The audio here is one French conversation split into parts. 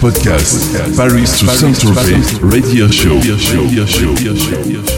podcast, Paris to Saint-Tropez, radio show. Alessandro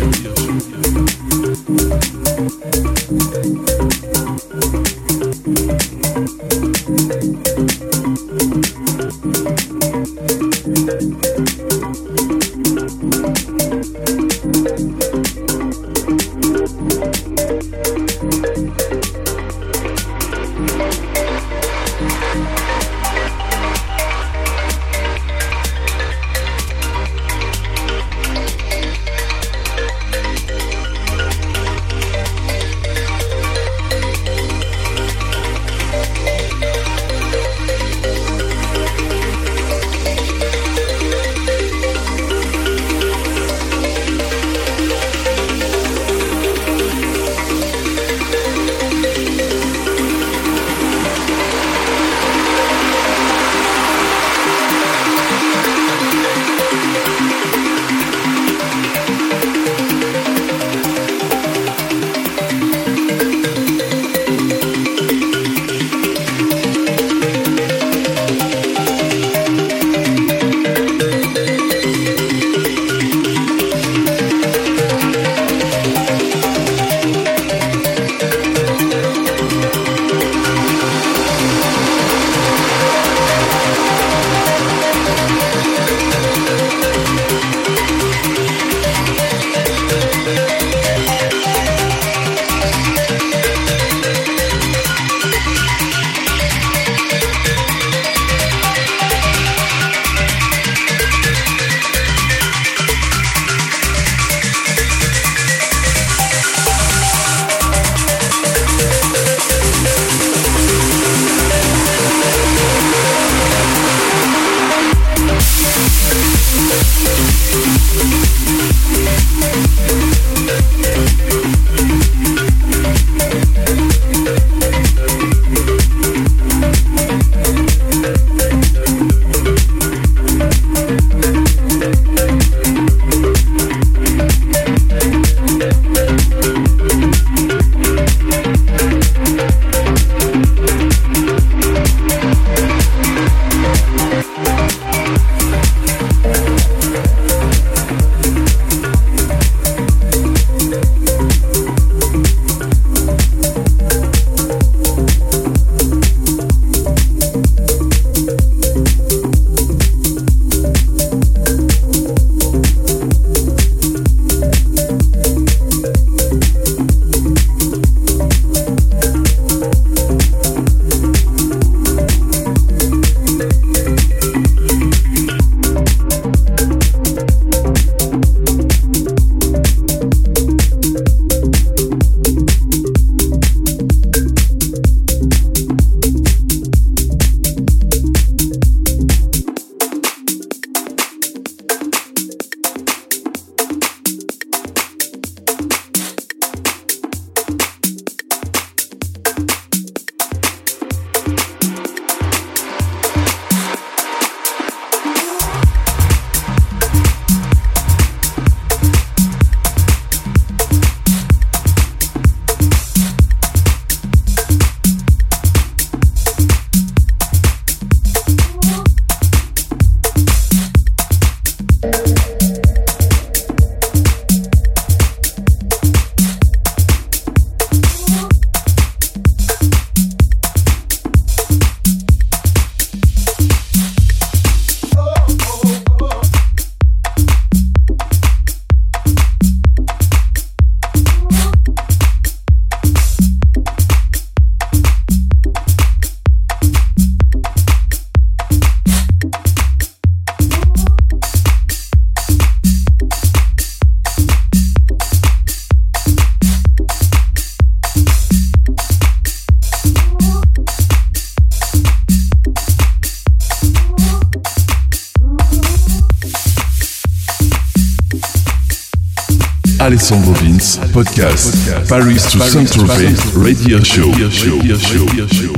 podcast, Paris to Saint-Tropez, radio show.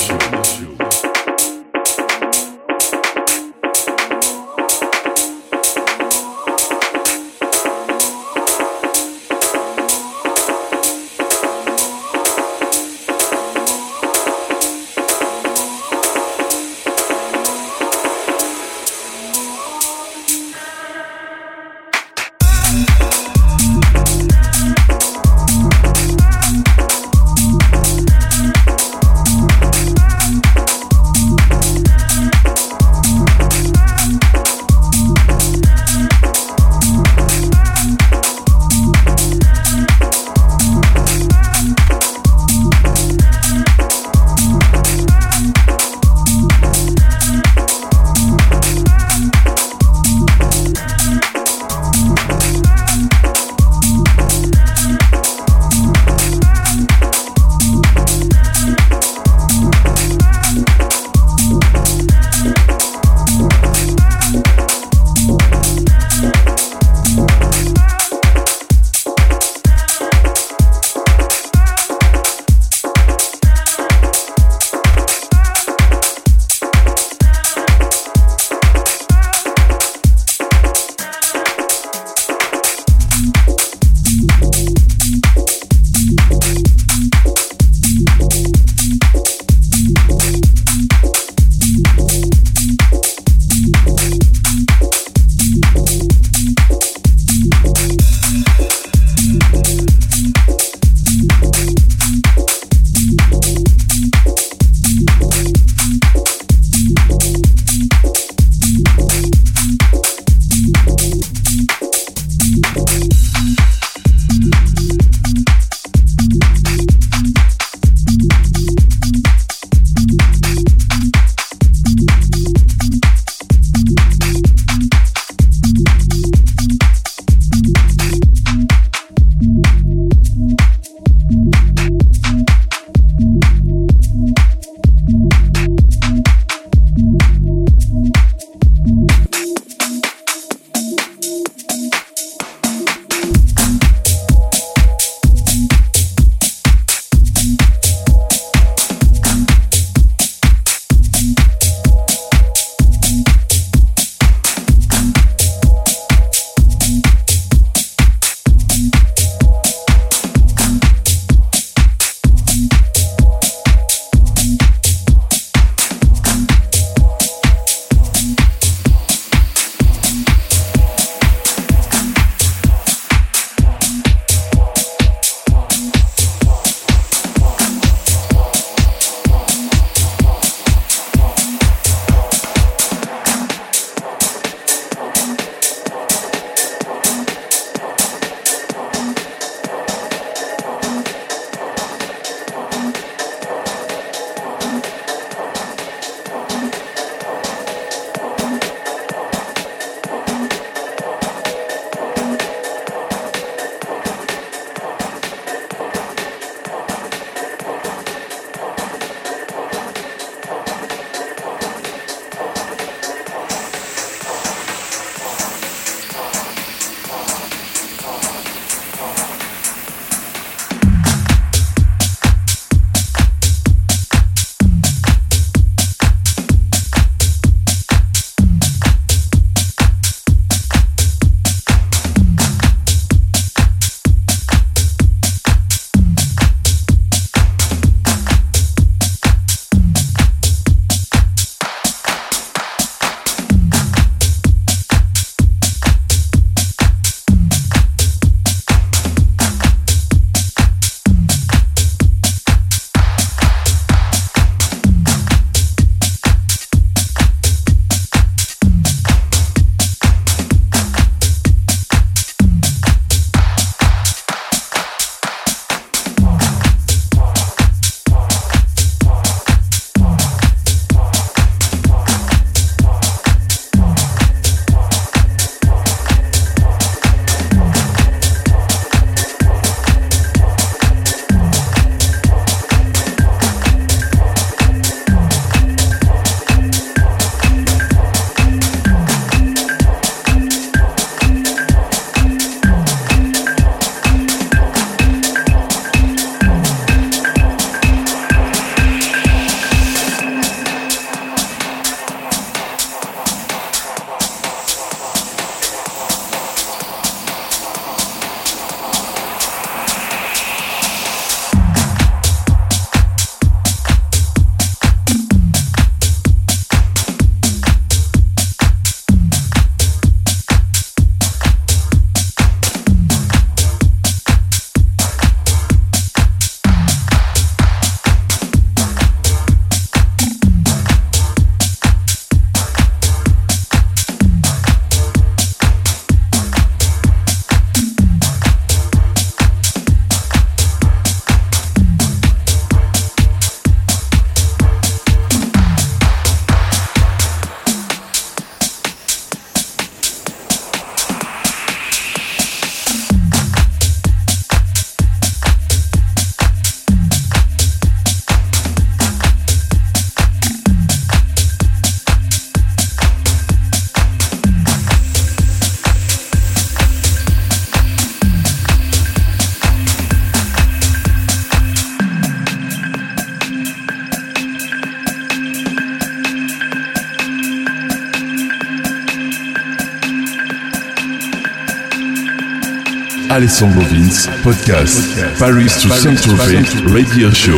Alessandro Vince, podcast, Paris to Saint-Tropez, radio show.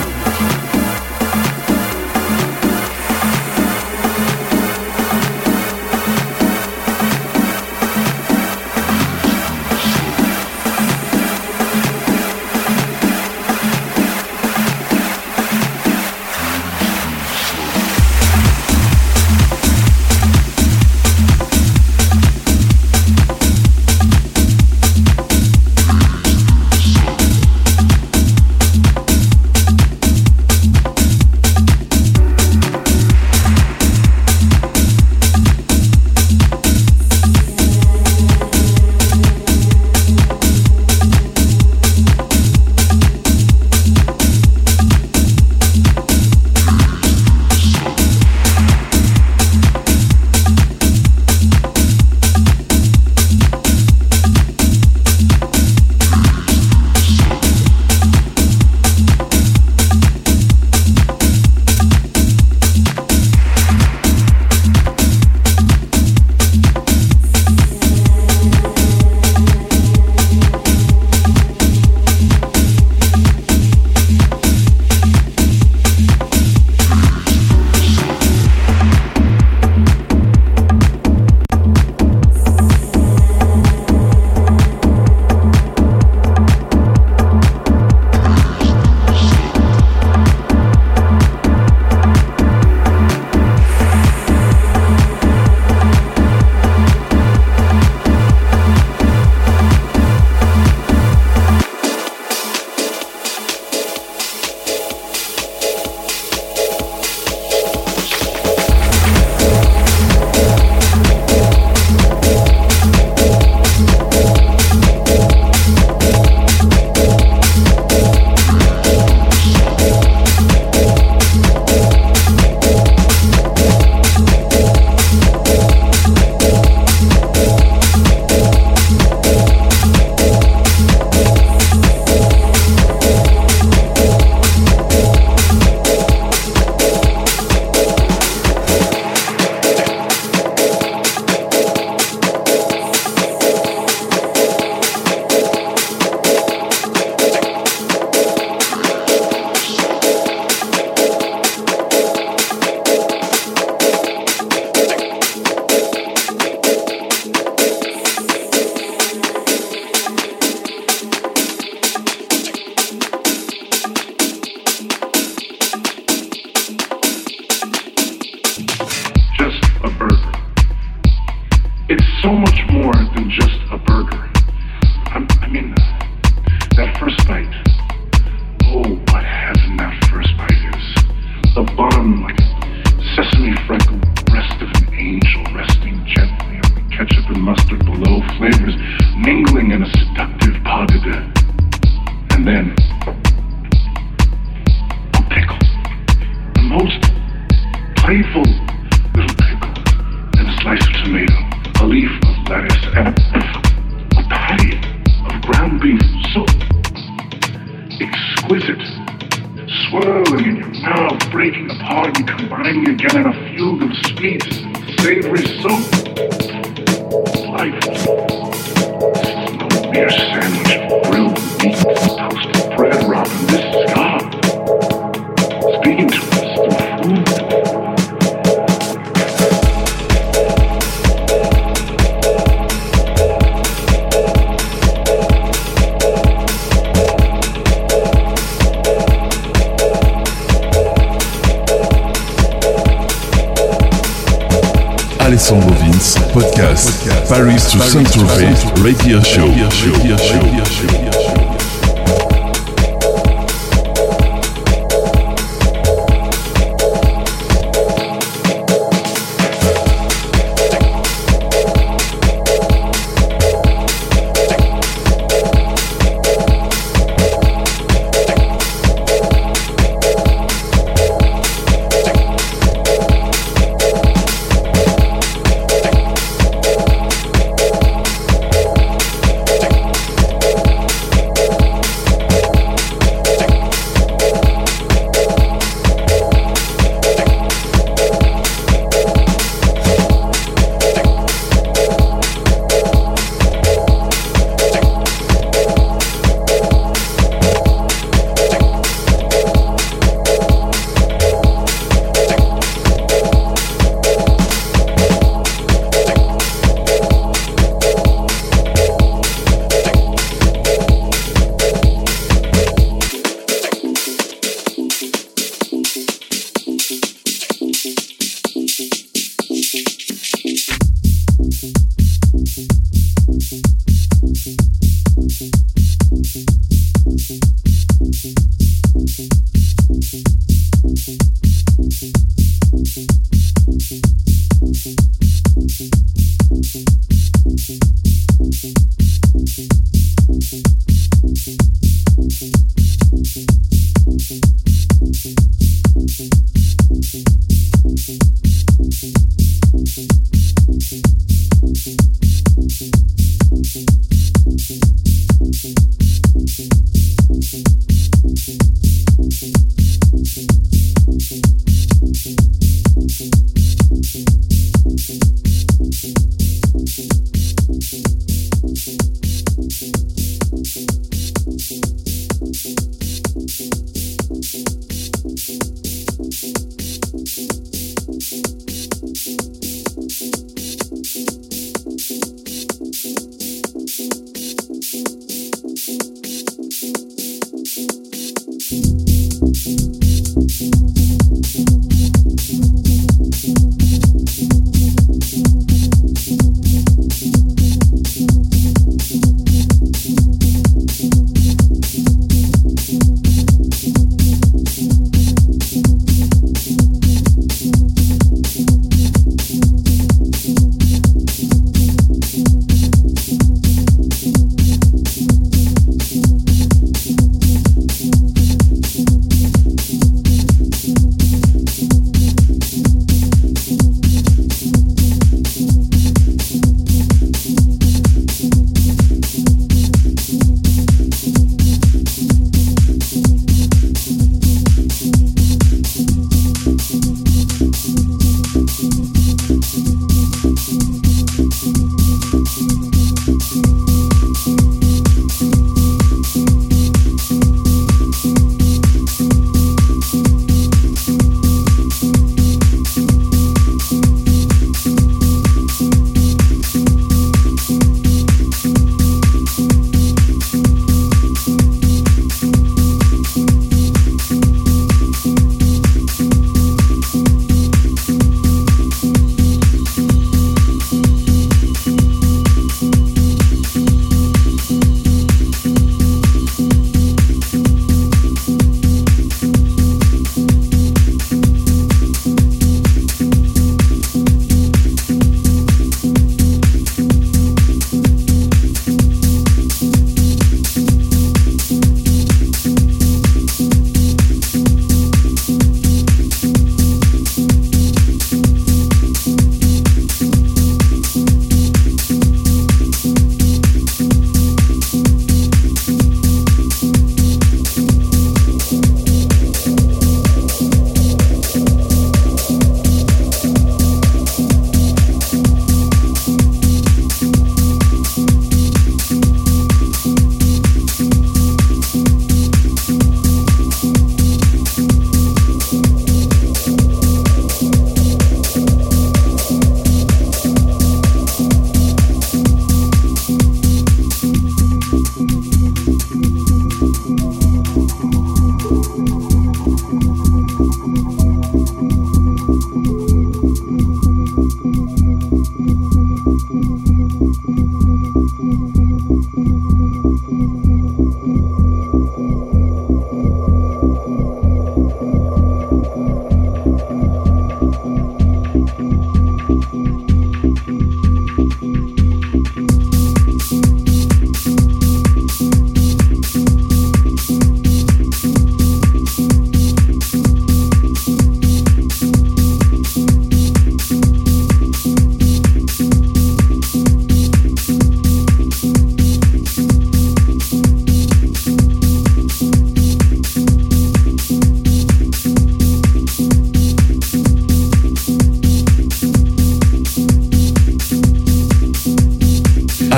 Alessandro Vince, podcast, Paris to Saint-Tropez, radio show. Música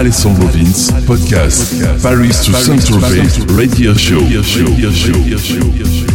Alessandro Vince, podcast, Paris to Saint-Tropez Radio Show. Radio show. Radio show.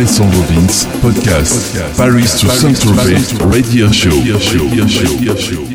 Alessandro Vince, podcast, Paris to Saint-Tropez, radio show. Alessandro